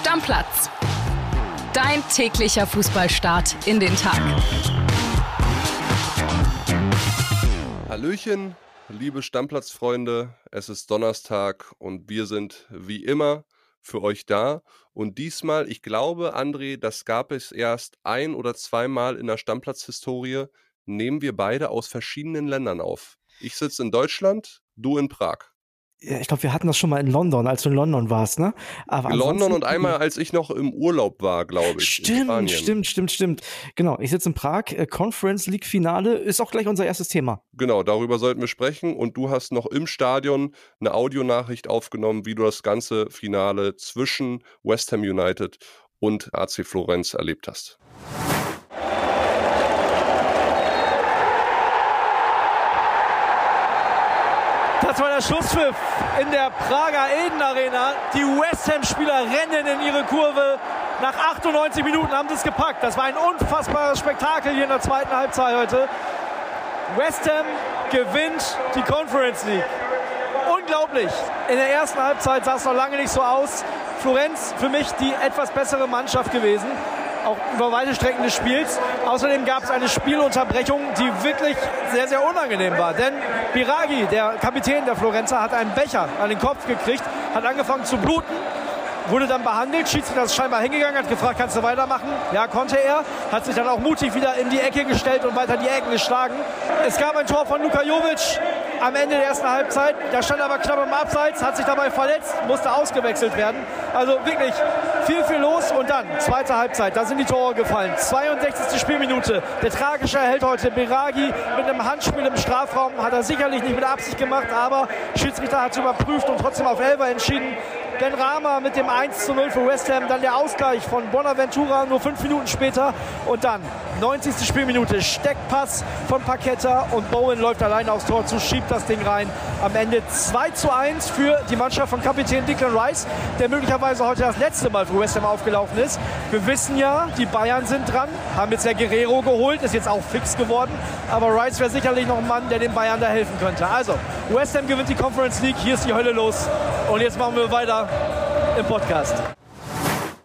Stammplatz. Dein täglicher Fußballstart in den Tag. Hallöchen, liebe Stammplatzfreunde. Es ist Donnerstag und wir sind wie immer für euch da. Und diesmal, ich glaube, André, das gab es erst ein oder zweimal in der Stammplatzhistorie, nehmen wir beide aus verschiedenen Ländern auf. Ich sitze in Deutschland, du in Prag ich glaube, wir hatten das schon mal in London, als du in London warst, ne? Aber London und einmal, als ich noch im Urlaub war, glaube ich. Stimmt, stimmt, stimmt, stimmt. Genau, ich sitze in Prag, äh, Conference League Finale ist auch gleich unser erstes Thema. Genau, darüber sollten wir sprechen. Und du hast noch im Stadion eine Audionachricht aufgenommen, wie du das ganze Finale zwischen West Ham United und AC Florenz erlebt hast. Das war der Schlusspfiff in der Prager Eden Arena. Die West Ham-Spieler rennen in ihre Kurve. Nach 98 Minuten haben sie es gepackt. Das war ein unfassbares Spektakel hier in der zweiten Halbzeit heute. West Ham gewinnt die Conference League. Unglaublich. In der ersten Halbzeit sah es noch lange nicht so aus. Florenz für mich die etwas bessere Mannschaft gewesen auch über weite Strecken des Spiels. Außerdem gab es eine Spielunterbrechung, die wirklich sehr, sehr unangenehm war. Denn Biragi, der Kapitän der Florenzer, hat einen Becher an den Kopf gekriegt, hat angefangen zu bluten wurde dann behandelt. Schiedsrichter ist scheinbar hingegangen, hat gefragt, kannst du weitermachen? Ja, konnte er. Hat sich dann auch mutig wieder in die Ecke gestellt und weiter die Ecken geschlagen. Es gab ein Tor von Luka Jovic am Ende der ersten Halbzeit. Der stand aber knapp im Abseits, hat sich dabei verletzt, musste ausgewechselt werden. Also wirklich viel, viel los. Und dann, zweite Halbzeit, da sind die Tore gefallen. 62. Spielminute. Der tragische erhält heute Biragi mit einem Handspiel im Strafraum. Hat er sicherlich nicht mit Absicht gemacht, aber Schiedsrichter hat es überprüft und trotzdem auf Elfer entschieden. Ben Rama mit dem 1 zu 0 für West Ham. Dann der Ausgleich von Bonaventura nur fünf Minuten später. Und dann 90. Spielminute. Steckpass von Paqueta und Bowen läuft alleine aufs Tor zu, schiebt das Ding rein. Am Ende 2 zu 1 für die Mannschaft von Kapitän Declan Rice, der möglicherweise heute das letzte Mal für West Ham aufgelaufen ist. Wir wissen ja, die Bayern sind dran, haben jetzt der Guerrero geholt, ist jetzt auch fix geworden. Aber Rice wäre sicherlich noch ein Mann, der den Bayern da helfen könnte. Also, West Ham gewinnt die Conference League, hier ist die Hölle los. Und jetzt machen wir weiter im Podcast.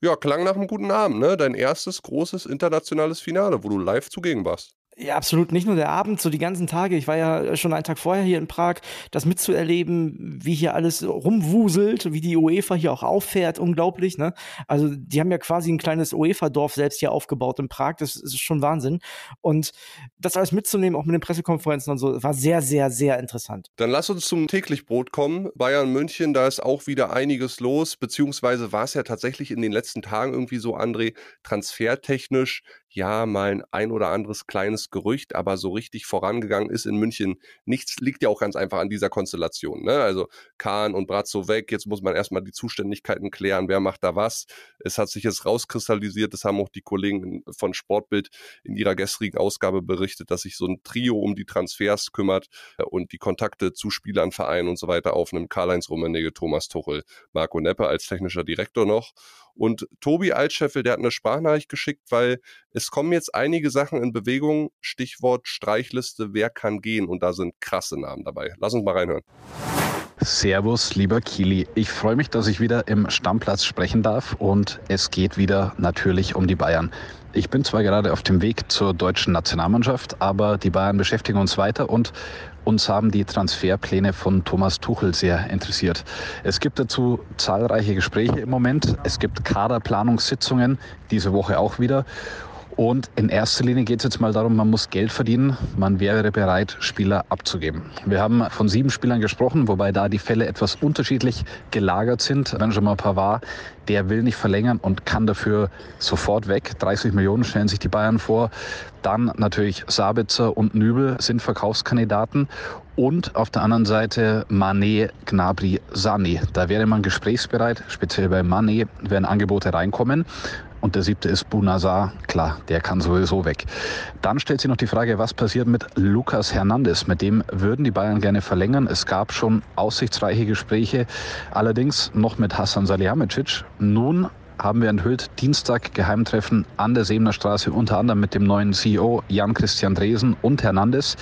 Ja, klang nach einem guten Abend, ne? Dein erstes großes internationales Finale, wo du live zugegen warst. Ja, absolut. Nicht nur der Abend, so die ganzen Tage. Ich war ja schon einen Tag vorher hier in Prag, das mitzuerleben, wie hier alles rumwuselt, wie die UEFA hier auch auffährt. Unglaublich, ne? Also, die haben ja quasi ein kleines UEFA-Dorf selbst hier aufgebaut in Prag. Das ist schon Wahnsinn. Und das alles mitzunehmen, auch mit den Pressekonferenzen und so, war sehr, sehr, sehr interessant. Dann lass uns zum Täglichbrot kommen. Bayern München, da ist auch wieder einiges los, beziehungsweise war es ja tatsächlich in den letzten Tagen irgendwie so, André, transfertechnisch ja, mal ein, ein oder anderes kleines Gerücht, aber so richtig vorangegangen ist in München nichts. Liegt ja auch ganz einfach an dieser Konstellation. Ne? Also Kahn und Brazzo weg, jetzt muss man erstmal die Zuständigkeiten klären, wer macht da was. Es hat sich jetzt rauskristallisiert, das haben auch die Kollegen von Sportbild in ihrer gestrigen Ausgabe berichtet, dass sich so ein Trio um die Transfers kümmert äh, und die Kontakte zu Spielern, Vereinen und so weiter aufnimmt. Karl-Heinz Rummenigge, Thomas Tuchel, Marco Neppe als technischer Direktor noch. Und Tobi Altscheffel, der hat eine Sprachnachricht geschickt, weil es kommen jetzt einige Sachen in Bewegung. Stichwort Streichliste, wer kann gehen? Und da sind krasse Namen dabei. Lass uns mal reinhören. Servus, lieber Kili. Ich freue mich, dass ich wieder im Stammplatz sprechen darf und es geht wieder natürlich um die Bayern. Ich bin zwar gerade auf dem Weg zur deutschen Nationalmannschaft, aber die Bayern beschäftigen uns weiter und uns haben die Transferpläne von Thomas Tuchel sehr interessiert. Es gibt dazu zahlreiche Gespräche im Moment. Es gibt Kaderplanungssitzungen, diese Woche auch wieder. Und in erster Linie geht es jetzt mal darum, man muss Geld verdienen. Man wäre bereit, Spieler abzugeben. Wir haben von sieben Spielern gesprochen, wobei da die Fälle etwas unterschiedlich gelagert sind. Benjamin Pavard, der will nicht verlängern und kann dafür sofort weg. 30 Millionen stellen sich die Bayern vor. Dann natürlich Sabitzer und Nübel sind Verkaufskandidaten. Und auf der anderen Seite Manet, Gnabry, Sani. Da wäre man gesprächsbereit. Speziell bei Manet werden Angebote reinkommen. Und der siebte ist Bunazar. Klar, der kann sowieso weg. Dann stellt sich noch die Frage, was passiert mit Lukas Hernandez? Mit dem würden die Bayern gerne verlängern. Es gab schon aussichtsreiche Gespräche, allerdings noch mit Hassan Salihamidzic. Nun haben wir enthüllt. Dienstag Geheimtreffen an der Sebener Straße, unter anderem mit dem neuen CEO Jan-Christian Dresen und Hernandez.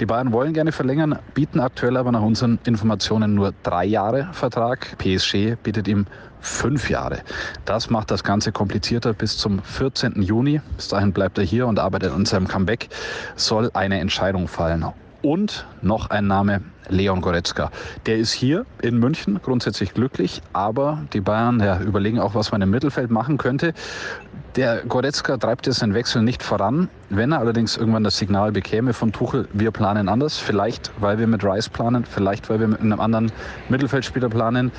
Die beiden wollen gerne verlängern, bieten aktuell aber nach unseren Informationen nur drei Jahre Vertrag. PSG bietet ihm fünf Jahre. Das macht das Ganze komplizierter. Bis zum 14. Juni, bis dahin bleibt er hier und arbeitet an seinem Comeback, soll eine Entscheidung fallen. Und noch ein Name, Leon Goretzka. Der ist hier in München grundsätzlich glücklich, aber die Bayern ja, überlegen auch, was man im Mittelfeld machen könnte. Der Goretzka treibt jetzt den Wechsel nicht voran. Wenn er allerdings irgendwann das Signal bekäme von Tuchel, wir planen anders, vielleicht weil wir mit Rice planen, vielleicht weil wir mit einem anderen Mittelfeldspieler planen,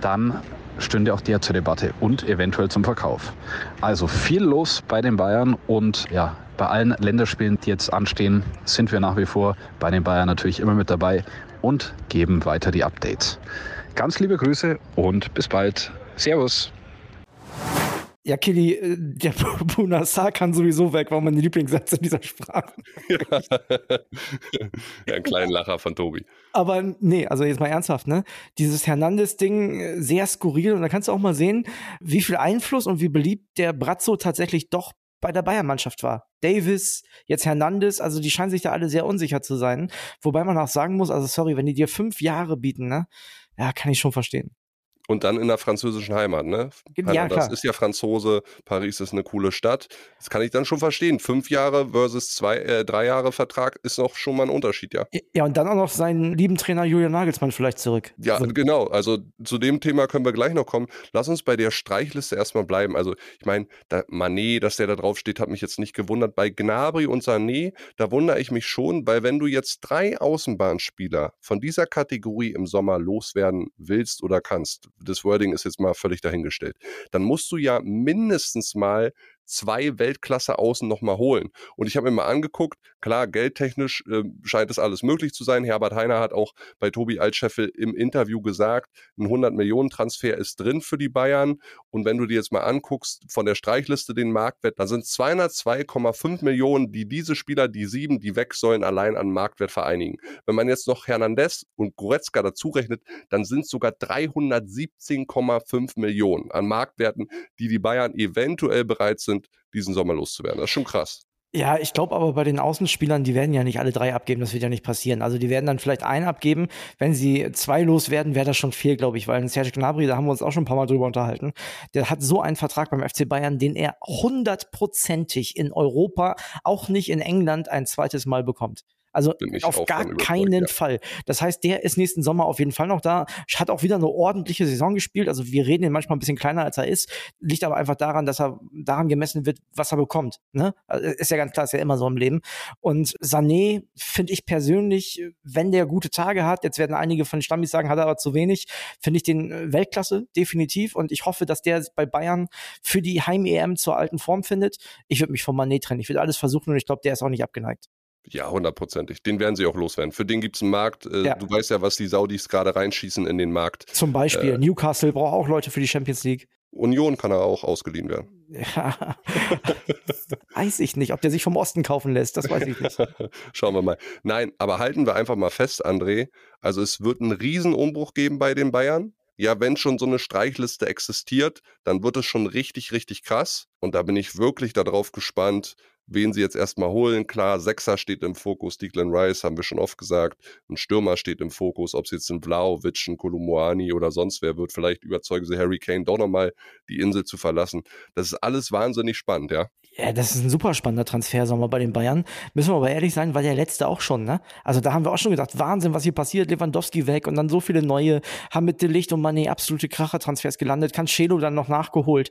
dann stünde auch der zur Debatte und eventuell zum Verkauf. Also viel los bei den Bayern und ja, bei allen Länderspielen, die jetzt anstehen, sind wir nach wie vor bei den Bayern natürlich immer mit dabei und geben weiter die Updates. Ganz liebe Grüße und bis bald. Servus. Ja, Kili, äh, der Bunasar kann sowieso weg, war mein Lieblingssatz in dieser Sprache. ja, ein kleiner Lacher von Tobi. Aber nee, also jetzt mal ernsthaft, ne? Dieses Hernandez-Ding, äh, sehr skurril. Und da kannst du auch mal sehen, wie viel Einfluss und wie beliebt der Brazzo tatsächlich doch bei der Bayern-Mannschaft war. Davis, jetzt Hernandez, also die scheinen sich da alle sehr unsicher zu sein. Wobei man auch sagen muss, also sorry, wenn die dir fünf Jahre bieten, ne? Ja, kann ich schon verstehen. Und dann in der französischen Heimat, ne? Ja, das klar. ist ja Franzose, Paris ist eine coole Stadt. Das kann ich dann schon verstehen. Fünf Jahre versus zwei, äh, drei Jahre Vertrag ist noch schon mal ein Unterschied, ja. Ja, und dann auch noch seinen lieben Trainer Julian Nagelsmann vielleicht zurück. Ja, also. genau. Also zu dem Thema können wir gleich noch kommen. Lass uns bei der Streichliste erstmal bleiben. Also ich meine, Manet, dass der da drauf steht, hat mich jetzt nicht gewundert. Bei Gnabry und Sané, da wundere ich mich schon, weil wenn du jetzt drei Außenbahnspieler von dieser Kategorie im Sommer loswerden willst oder kannst, das Wording ist jetzt mal völlig dahingestellt, dann musst du ja mindestens mal zwei Weltklasse außen nochmal holen. Und ich habe mir mal angeguckt, klar, geldtechnisch äh, scheint es alles möglich zu sein. Herbert Heiner hat auch bei Tobi Altscheffel im Interview gesagt, ein 100 Millionen Transfer ist drin für die Bayern. Und wenn du dir jetzt mal anguckst, von der Streichliste den Marktwert, dann sind 202,5 Millionen, die diese Spieler, die sieben, die weg sollen, allein an Marktwert vereinigen. Wenn man jetzt noch Hernandez und Goretzka dazu rechnet, dann sind es sogar 317,5 Millionen an Marktwerten, die die Bayern eventuell bereit sind, sind, diesen Sommer loszuwerden. Das ist schon krass. Ja, ich glaube aber bei den Außenspielern, die werden ja nicht alle drei abgeben, das wird ja nicht passieren. Also die werden dann vielleicht einen abgeben. Wenn sie zwei loswerden, wäre das schon viel, glaube ich, weil Serge Gnabry, da haben wir uns auch schon ein paar Mal drüber unterhalten, der hat so einen Vertrag beim FC Bayern, den er hundertprozentig in Europa, auch nicht in England, ein zweites Mal bekommt. Also auf gar keinen. Fall. Das heißt, der ist nächsten Sommer auf jeden Fall noch da. Hat auch wieder eine ordentliche Saison gespielt. Also wir reden ihn manchmal ein bisschen kleiner, als er ist. Liegt aber einfach daran, dass er daran gemessen wird, was er bekommt. Ne? Also ist ja ganz klar, ist ja immer so im Leben. Und Sané finde ich persönlich, wenn der gute Tage hat, jetzt werden einige von den Stammis sagen, hat er aber zu wenig, finde ich den äh, Weltklasse definitiv. Und ich hoffe, dass der bei Bayern für die Heim-EM zur alten Form findet. Ich würde mich von Mané trennen. Ich würde alles versuchen und ich glaube, der ist auch nicht abgeneigt. Ja, hundertprozentig. Den werden sie auch loswerden. Für den gibt es einen Markt. Äh, ja. Du weißt ja, was die Saudis gerade reinschießen in den Markt. Zum Beispiel, äh, Newcastle braucht auch Leute für die Champions League. Union kann er auch ausgeliehen werden. Ja, weiß ich nicht, ob der sich vom Osten kaufen lässt, das weiß ich nicht. Schauen wir mal. Nein, aber halten wir einfach mal fest, André. Also es wird einen Riesenumbruch geben bei den Bayern. Ja, wenn schon so eine Streichliste existiert, dann wird es schon richtig, richtig krass. Und da bin ich wirklich darauf gespannt, wen sie jetzt erstmal holen. Klar, Sechser steht im Fokus, Declan Rice haben wir schon oft gesagt. Ein Stürmer steht im Fokus, ob es jetzt ein Vlaovic, ein Kolumuani oder sonst wer wird. Vielleicht überzeugen sie Harry Kane doch nochmal die Insel zu verlassen. Das ist alles wahnsinnig spannend, ja. Ja, das ist ein super spannender Transfersommer bei den Bayern. Müssen wir aber ehrlich sein, war der letzte auch schon, ne? Also da haben wir auch schon gedacht, Wahnsinn, was hier passiert. Lewandowski weg und dann so viele neue, haben mit Delicht und Mané absolute Kracher-Transfers gelandet. Cancelo dann noch nachgeholt.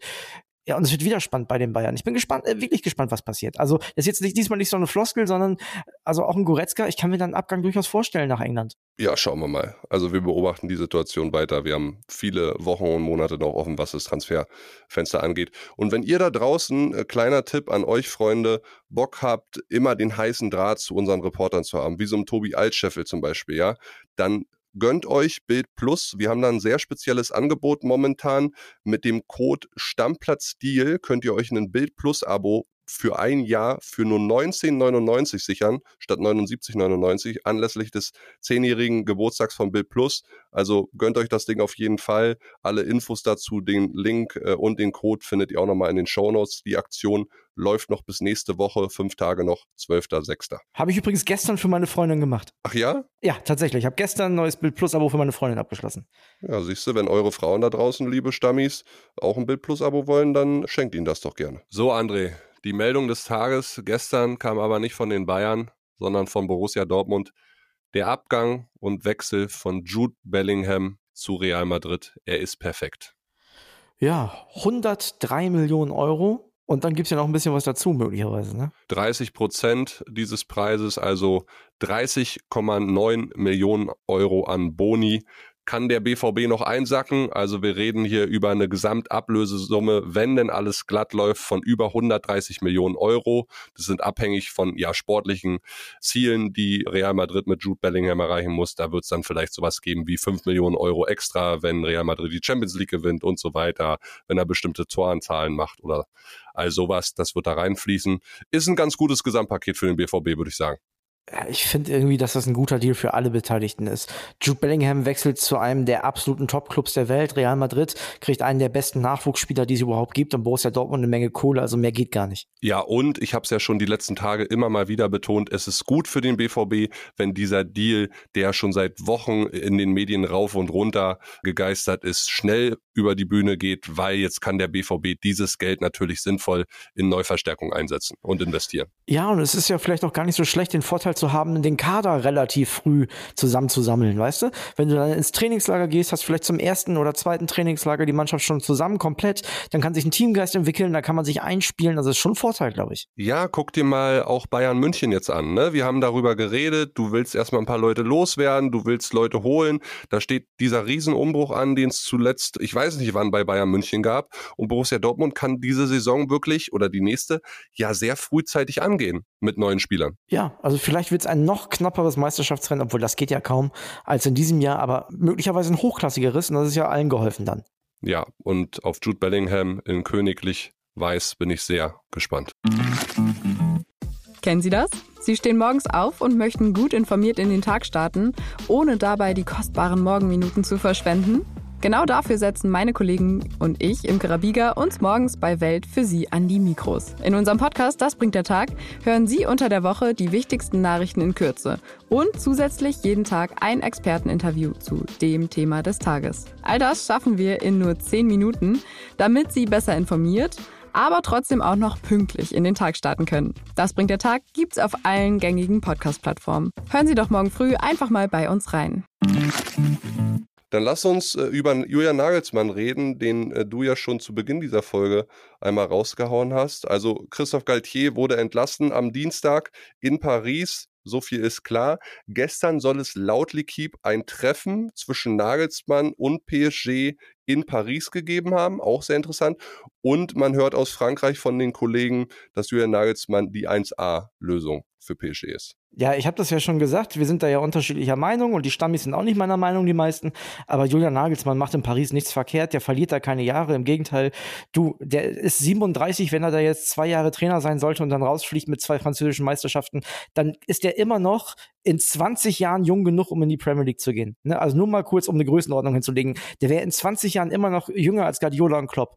Ja, und es wird wieder spannend bei den Bayern. Ich bin gespannt, äh, wirklich gespannt, was passiert. Also, das ist jetzt nicht, diesmal nicht so eine Floskel, sondern also auch ein Goretzka. Ich kann mir dann einen Abgang durchaus vorstellen nach England. Ja, schauen wir mal. Also, wir beobachten die Situation weiter. Wir haben viele Wochen und Monate noch offen, was das Transferfenster angeht. Und wenn ihr da draußen, äh, kleiner Tipp an euch, Freunde, Bock habt, immer den heißen Draht zu unseren Reportern zu haben, wie so ein Tobi Altscheffel zum Beispiel, ja, dann gönnt euch Bild Plus. Wir haben da ein sehr spezielles Angebot momentan. Mit dem Code Stammplatz Deal könnt ihr euch ein Bild Plus Abo für ein Jahr für nur 19,99 sichern, statt 79,99, anlässlich des zehnjährigen Geburtstags von Bill Plus. Also gönnt euch das Ding auf jeden Fall. Alle Infos dazu, den Link äh, und den Code findet ihr auch nochmal in den Show Notes. Die Aktion läuft noch bis nächste Woche, fünf Tage noch, 12.06. Habe ich übrigens gestern für meine Freundin gemacht. Ach ja? Ja, tatsächlich. Ich habe gestern ein neues Bild Plus Abo für meine Freundin abgeschlossen. Ja, siehst du, wenn eure Frauen da draußen, liebe Stammis, auch ein Bild Plus Abo wollen, dann schenkt ihnen das doch gerne. So, André, die Meldung des Tages gestern kam aber nicht von den Bayern, sondern von Borussia Dortmund. Der Abgang und Wechsel von Jude Bellingham zu Real Madrid. Er ist perfekt. Ja, 103 Millionen Euro. Und dann gibt es ja noch ein bisschen was dazu, möglicherweise. Ne? 30 Prozent dieses Preises, also 30,9 Millionen Euro an Boni kann der BVB noch einsacken. Also wir reden hier über eine Gesamtablösesumme, wenn denn alles glatt läuft, von über 130 Millionen Euro. Das sind abhängig von ja sportlichen Zielen, die Real Madrid mit Jude Bellingham erreichen muss. Da wird es dann vielleicht sowas geben wie 5 Millionen Euro extra, wenn Real Madrid die Champions League gewinnt und so weiter, wenn er bestimmte Toranzahlen macht oder all sowas. Das wird da reinfließen. Ist ein ganz gutes Gesamtpaket für den BVB, würde ich sagen ich finde irgendwie, dass das ein guter Deal für alle Beteiligten ist. Jude Bellingham wechselt zu einem der absoluten Top-Clubs der Welt. Real Madrid kriegt einen der besten Nachwuchsspieler, die es überhaupt gibt. Und Borussia Dortmund eine Menge Kohle, also mehr geht gar nicht. Ja, und ich habe es ja schon die letzten Tage immer mal wieder betont, es ist gut für den BVB, wenn dieser Deal, der schon seit Wochen in den Medien rauf und runter gegeistert ist, schnell über die Bühne geht, weil jetzt kann der BVB dieses Geld natürlich sinnvoll in Neuverstärkung einsetzen und investieren. Ja, und es ist ja vielleicht auch gar nicht so schlecht, den Vorteil zu haben, den Kader relativ früh zusammenzusammeln, weißt du? Wenn du dann ins Trainingslager gehst, hast du vielleicht zum ersten oder zweiten Trainingslager die Mannschaft schon zusammen komplett, dann kann sich ein Teamgeist entwickeln, da kann man sich einspielen, das ist schon ein Vorteil, glaube ich. Ja, guck dir mal auch Bayern München jetzt an, ne? Wir haben darüber geredet, du willst erstmal ein paar Leute loswerden, du willst Leute holen, da steht dieser Riesenumbruch an, den es zuletzt, ich weiß nicht wann bei Bayern München gab und Borussia Dortmund kann diese Saison wirklich oder die nächste ja sehr frühzeitig angehen mit neuen Spielern. Ja, also vielleicht wird es ein noch knapperes Meisterschaftsrennen, obwohl das geht ja kaum, als in diesem Jahr, aber möglicherweise ein hochklassigeres und das ist ja allen geholfen dann. Ja, und auf Jude Bellingham in Königlich Weiß bin ich sehr gespannt. Kennen Sie das? Sie stehen morgens auf und möchten gut informiert in den Tag starten, ohne dabei die kostbaren Morgenminuten zu verschwenden? Genau dafür setzen meine Kollegen und ich im Karabiga uns morgens bei Welt für Sie an die Mikros. In unserem Podcast Das bringt der Tag hören Sie unter der Woche die wichtigsten Nachrichten in Kürze und zusätzlich jeden Tag ein Experteninterview zu dem Thema des Tages. All das schaffen wir in nur 10 Minuten, damit Sie besser informiert aber trotzdem auch noch pünktlich in den Tag starten können. Das bringt der Tag gibt's auf allen gängigen Podcast-Plattformen. Hören Sie doch morgen früh einfach mal bei uns rein. Dann lass uns äh, über Julian Nagelsmann reden, den äh, du ja schon zu Beginn dieser Folge einmal rausgehauen hast. Also Christoph Galtier wurde entlassen am Dienstag in Paris. So viel ist klar. Gestern soll es laut L'Equipe ein Treffen zwischen Nagelsmann und PSG in Paris gegeben haben. Auch sehr interessant. Und man hört aus Frankreich von den Kollegen, dass Julian Nagelsmann die 1A-Lösung für PSG ist. Ja, ich habe das ja schon gesagt, wir sind da ja unterschiedlicher Meinung und die Stammis sind auch nicht meiner Meinung, die meisten. Aber Julian Nagelsmann macht in Paris nichts verkehrt, der verliert da keine Jahre. Im Gegenteil, du, der ist 37, wenn er da jetzt zwei Jahre Trainer sein sollte und dann rausfliegt mit zwei französischen Meisterschaften, dann ist der immer noch in 20 Jahren jung genug, um in die Premier League zu gehen. Ne? Also nur mal kurz, um eine Größenordnung hinzulegen. Der wäre in 20 Jahren immer noch jünger als Guardiola und Klopp.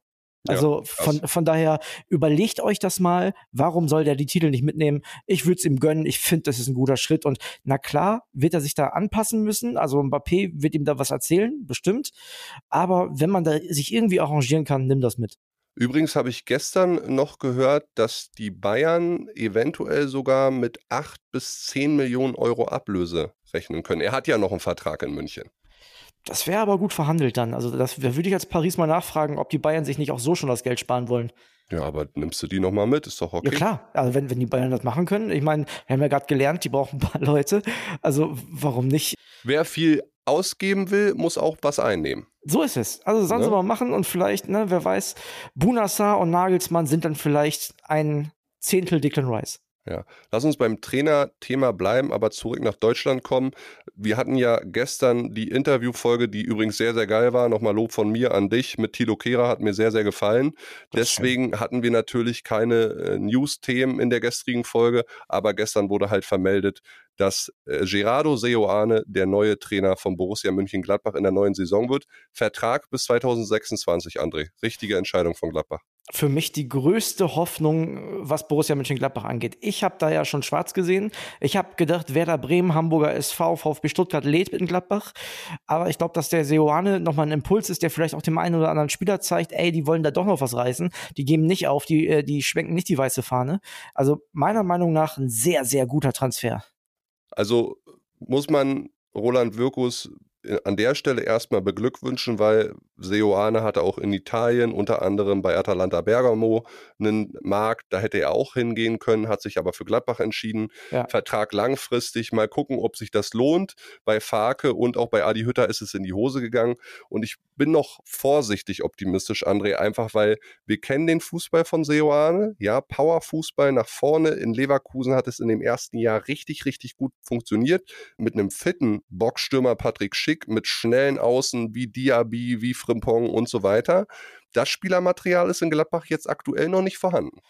Also ja, von, von daher überlegt euch das mal, warum soll der die Titel nicht mitnehmen? Ich würde es ihm gönnen, ich finde, das ist ein guter Schritt und na klar, wird er sich da anpassen müssen, also Mbappé wird ihm da was erzählen, bestimmt, aber wenn man da sich irgendwie arrangieren kann, nimm das mit. Übrigens habe ich gestern noch gehört, dass die Bayern eventuell sogar mit 8 bis 10 Millionen Euro Ablöse rechnen können. Er hat ja noch einen Vertrag in München. Das wäre aber gut verhandelt dann. Also das da würde ich als Paris mal nachfragen, ob die Bayern sich nicht auch so schon das Geld sparen wollen. Ja, aber nimmst du die nochmal mit? Ist doch okay. Ja klar, also wenn, wenn die Bayern das machen können. Ich meine, wir haben ja gerade gelernt, die brauchen ein paar Leute. Also warum nicht? Wer viel ausgeben will, muss auch was einnehmen. So ist es. Also sollen ne? sie mal machen und vielleicht, ne, wer weiß, Bunassar und Nagelsmann sind dann vielleicht ein Zehntel Declan Rice. Ja, lass uns beim Trainerthema bleiben, aber zurück nach Deutschland kommen. Wir hatten ja gestern die Interviewfolge, die übrigens sehr, sehr geil war. Nochmal Lob von mir an dich mit Tilo Kehrer, hat mir sehr, sehr gefallen. Deswegen hatten wir natürlich keine äh, News-Themen in der gestrigen Folge, aber gestern wurde halt vermeldet, dass äh, Gerardo Seoane der neue Trainer von Borussia München-Gladbach in der neuen Saison wird. Vertrag bis 2026, André. Richtige Entscheidung von Gladbach für mich die größte Hoffnung, was Borussia Mönchengladbach angeht. Ich habe da ja schon schwarz gesehen. Ich habe gedacht, Werder Bremen, Hamburger SV, VfB Stuttgart lädt in Gladbach. Aber ich glaube, dass der Seoane nochmal ein Impuls ist, der vielleicht auch dem einen oder anderen Spieler zeigt, ey, die wollen da doch noch was reißen. Die geben nicht auf, die, äh, die schwenken nicht die weiße Fahne. Also meiner Meinung nach ein sehr, sehr guter Transfer. Also muss man Roland Wirkus an der Stelle erstmal beglückwünschen, weil Seoane hatte auch in Italien, unter anderem bei Atalanta Bergamo, einen Markt. Da hätte er auch hingehen können, hat sich aber für Gladbach entschieden. Ja. Vertrag langfristig. Mal gucken, ob sich das lohnt. Bei Farke und auch bei Adi Hütter ist es in die Hose gegangen. Und ich bin noch vorsichtig optimistisch, André, einfach weil wir kennen den Fußball von Seoane. Ja, Powerfußball nach vorne. In Leverkusen hat es in dem ersten Jahr richtig, richtig gut funktioniert. Mit einem fitten Boxstürmer Patrick Schick schick mit schnellen Außen wie Diaby, wie Frimpong und so weiter. Das Spielermaterial ist in Gladbach jetzt aktuell noch nicht vorhanden.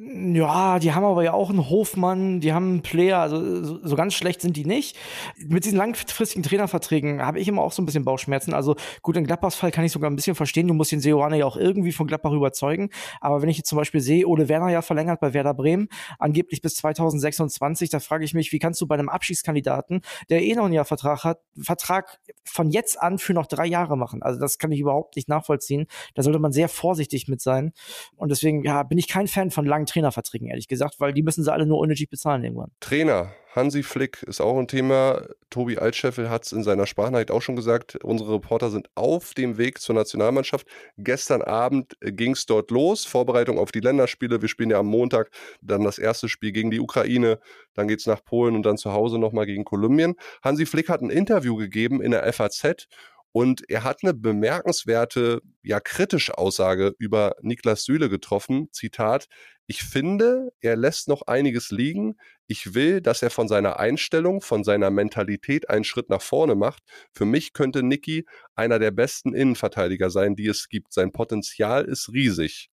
Ja, die haben aber ja auch einen Hofmann, die haben einen Player, also so, so ganz schlecht sind die nicht. Mit diesen langfristigen Trainerverträgen habe ich immer auch so ein bisschen Bauchschmerzen. Also gut, in Gladbachs Fall kann ich sogar ein bisschen verstehen, du musst den Seoane ja auch irgendwie von Gladbach überzeugen. Aber wenn ich jetzt zum Beispiel sehe, Ole Werner ja verlängert bei Werder Bremen, angeblich bis 2026, da frage ich mich, wie kannst du bei einem Abschiedskandidaten, der eh noch ein Jahr Vertrag hat, Vertrag von jetzt an für noch drei Jahre machen? Also das kann ich überhaupt nicht nachvollziehen. Da sollte man sehr vorsichtig mit sein. Und deswegen, ja, bin ich kein Fan von langen Trainerverträgen, ehrlich gesagt, weil die müssen sie alle nur unnötig bezahlen irgendwann. Trainer, Hansi Flick ist auch ein Thema. Tobi Altscheffel hat es in seiner Sprachnachricht auch schon gesagt. Unsere Reporter sind auf dem Weg zur Nationalmannschaft. Gestern Abend ging es dort los. Vorbereitung auf die Länderspiele. Wir spielen ja am Montag dann das erste Spiel gegen die Ukraine. Dann geht es nach Polen und dann zu Hause nochmal gegen Kolumbien. Hansi Flick hat ein Interview gegeben in der FAZ und er hat eine bemerkenswerte, ja kritische Aussage über Niklas Süle getroffen. Zitat, ich finde, er lässt noch einiges liegen. Ich will, dass er von seiner Einstellung, von seiner Mentalität einen Schritt nach vorne macht. Für mich könnte Niki einer der besten Innenverteidiger sein, die es gibt. Sein Potenzial ist riesig.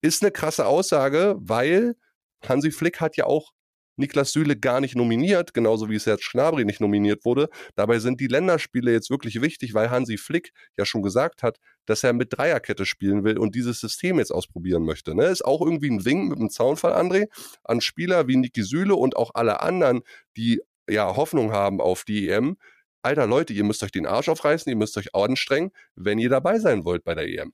Ist eine krasse Aussage, weil Hansi Flick hat ja auch Niklas Süle gar nicht nominiert, genauso wie Serge Gnabry nicht nominiert wurde. Dabei sind die Länderspiele jetzt wirklich wichtig, weil Hansi Flick ja schon gesagt hat, dass er mit Dreierkette spielen will und dieses System jetzt ausprobieren möchte. Ne? Ist auch irgendwie ein Wink mit dem Zaunfall, André, an Spieler wie Niki Süle und auch alle anderen, die ja Hoffnung haben auf die EM. Alter Leute, ihr müsst euch den Arsch aufreißen, ihr müsst euch anstrengen, wenn ihr dabei sein wollt bei der EM.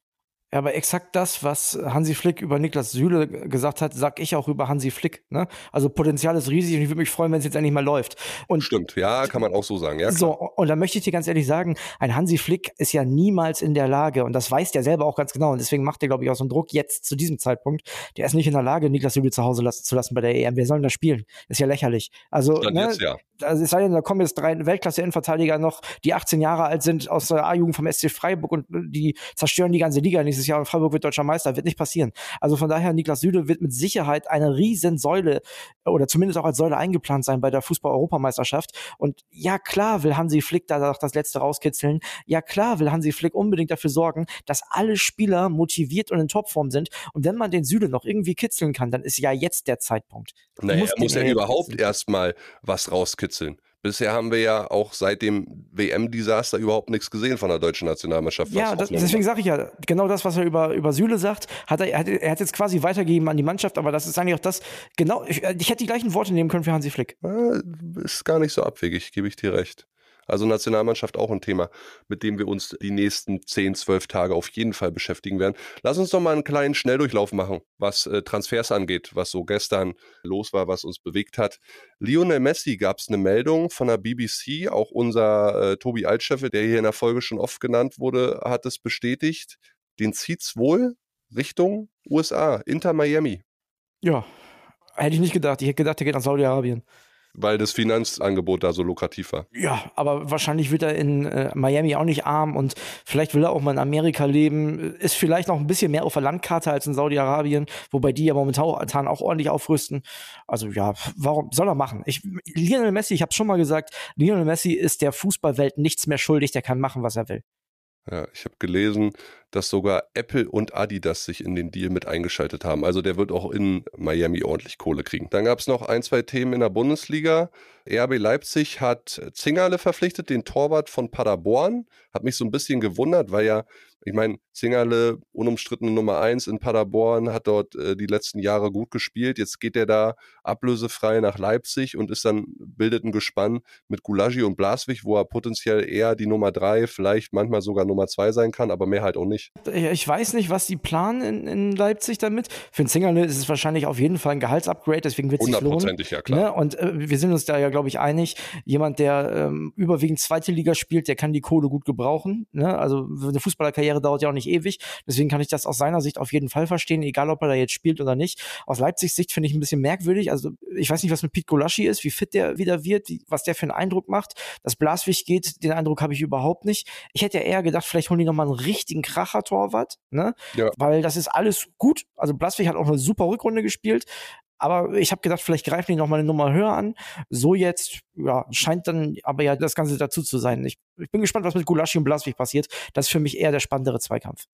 Ja, aber exakt das, was Hansi Flick über Niklas Süle gesagt hat, sag ich auch über Hansi Flick. Ne? Also Potenzial ist riesig und ich würde mich freuen, wenn es jetzt endlich mal läuft. Und Stimmt, ja, kann man auch so sagen. Ja, so, und da möchte ich dir ganz ehrlich sagen, ein Hansi Flick ist ja niemals in der Lage, und das weiß der selber auch ganz genau, und deswegen macht er, glaube ich, auch so einen Druck jetzt zu diesem Zeitpunkt. Der ist nicht in der Lage, Niklas Süle zu Hause lassen, zu lassen bei der EM. Wer soll denn da spielen? Ist ja lächerlich. Also, ne, jetzt, ja. also es sei denn, da kommen jetzt drei Weltklasse-Innenverteidiger noch, die 18 Jahre alt sind aus der A-Jugend vom SC Freiburg und die zerstören die ganze Liga nächstes Jahr und Freiburg wird deutscher Meister, wird nicht passieren. Also von daher, Niklas Süle wird mit Sicherheit eine Riesensäule oder zumindest auch als Säule eingeplant sein bei der Fußball-Europameisterschaft. Und ja, klar will Hansi Flick da das Letzte rauskitzeln. Ja, klar will Hansi Flick unbedingt dafür sorgen, dass alle Spieler motiviert und in Topform sind. Und wenn man den Süle noch irgendwie kitzeln kann, dann ist ja jetzt der Zeitpunkt. Naja, er muss ja überhaupt erstmal was rauskitzeln. Bisher haben wir ja auch seit dem WM-Desaster überhaupt nichts gesehen von der deutschen Nationalmannschaft. Ja, das, deswegen sage ich ja, genau das, was er über, über Süle sagt, hat er, hat, er hat jetzt quasi weitergegeben an die Mannschaft, aber das ist eigentlich auch das, genau, ich, ich hätte die gleichen Worte nehmen können für Hansi Flick. Ja, ist gar nicht so abwegig, gebe ich dir recht. Also Nationalmannschaft auch ein Thema, mit dem wir uns die nächsten 10, 12 Tage auf jeden Fall beschäftigen werden. Lass uns doch mal einen kleinen Schnelldurchlauf machen, was äh, Transfers angeht, was so gestern los war, was uns bewegt hat. Lionel Messi gab es eine Meldung von der BBC, auch unser äh, Tobi Altscheffel, der hier in der Folge schon oft genannt wurde, hat es bestätigt. Den zieht's wohl Richtung USA, Inter Miami. Ja, hätte ich nicht gedacht. Ich hätte gedacht, der geht nach Saudi-Arabien. Weil das Finanzangebot da so lukrativ war. Ja, aber wahrscheinlich wird er in äh, Miami auch nicht arm und vielleicht will er auch mal in Amerika leben. Ist vielleicht noch ein bisschen mehr auf der Landkarte als in Saudi-Arabien, wobei die ja momentan auch ordentlich aufrüsten. Also ja, warum soll er machen? Ich, Lionel Messi, ich habe schon mal gesagt, Lionel Messi ist der Fußballwelt nichts mehr schuldig, der kann machen, was er will. Ja, ich habe gelesen, dass sogar Apple und Adidas sich in den Deal mit eingeschaltet haben. Also der wird auch in Miami ordentlich Kohle kriegen. Dann gab es noch ein, zwei Themen in der Bundesliga. RB Leipzig hat Zingerle verpflichtet, den Torwart von Paderborn. Hat mich so ein bisschen gewundert, weil ja ich meine, Zingerle, unumstrittene Nummer eins in Paderborn, hat dort äh, die letzten Jahre gut gespielt. Jetzt geht er da ablösefrei nach Leipzig und ist dann, bildet ein Gespann mit Gulagi und Blaswig, wo er potenziell eher die Nummer drei, vielleicht manchmal sogar Nummer zwei sein kann, aber mehr halt auch nicht. Ich weiß nicht, was die planen in, in Leipzig damit. Für den Zingerle ist es wahrscheinlich auf jeden Fall ein Gehaltsupgrade, deswegen wird es sich lohnen. Ja klar. Ne? Und äh, wir sind uns da ja, glaube ich, einig. Jemand, der ähm, überwiegend zweite Liga spielt, der kann die Kohle gut gebrauchen. Ne? Also eine Fußballerkarriere Karriere dauert ja auch nicht ewig. Deswegen kann ich das aus seiner Sicht auf jeden Fall verstehen, egal ob er da jetzt spielt oder nicht. Aus Leipzigs Sicht finde ich ein bisschen merkwürdig. Also ich weiß nicht, was mit Pete Golaschi ist, wie fit der wieder wird, wie, was der für einen Eindruck macht. Dass Blaswig geht, den Eindruck habe ich überhaupt nicht. Ich hätte ja eher gedacht, vielleicht holen die nochmal einen richtigen Kracher-Torwart, ne? Ja. Weil das ist alles gut. Also Blaswig hat auch eine super Rückrunde gespielt. Aber ich habe gedacht, vielleicht greifen die noch mal eine Nummer höher an. So jetzt, ja, scheint dann aber ja das Ganze dazu zu sein. Ich, ich bin gespannt, was mit Gulaschi und Blaswig passiert. Das ist für mich eher der spannendere Zweikampf.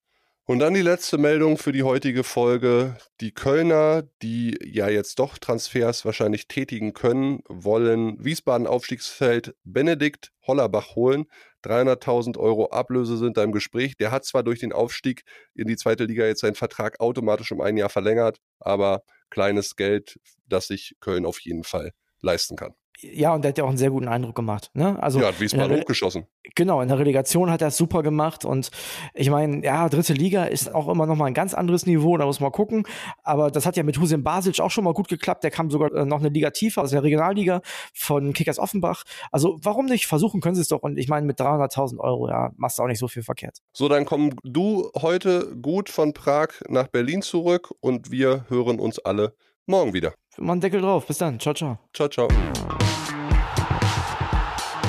Und dann die letzte Meldung für die heutige Folge. Die Kölner, die ja jetzt doch Transfers wahrscheinlich tätigen können, wollen Wiesbaden Aufstiegsfeld Benedikt Hollerbach holen. 300.000 Euro Ablöse sind da im Gespräch. Der hat zwar durch den Aufstieg in die zweite Liga jetzt seinen Vertrag automatisch um ein Jahr verlängert, aber kleines Geld, das sich Köln auf jeden Fall leisten kann. Ja, und der hat ja auch einen sehr guten Eindruck gemacht. Ne? Also ja, hat Wiesbaden hochgeschossen. Genau, in der Relegation hat er es super gemacht. Und ich meine, ja, dritte Liga ist auch immer noch mal ein ganz anderes Niveau, da muss man gucken. Aber das hat ja mit Hussein Basic auch schon mal gut geklappt. Der kam sogar äh, noch eine Liga tiefer, aus der Regionalliga von Kickers Offenbach. Also warum nicht? Versuchen können sie es doch. Und ich meine, mit 300.000 Euro, ja, machst du auch nicht so viel verkehrt. So, dann komm du heute gut von Prag nach Berlin zurück und wir hören uns alle morgen wieder. Mann, Deckel drauf. Bis dann. Ciao, ciao. Ciao, ciao.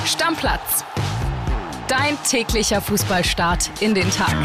Stammplatz. Dein täglicher Fußballstart in den Tag.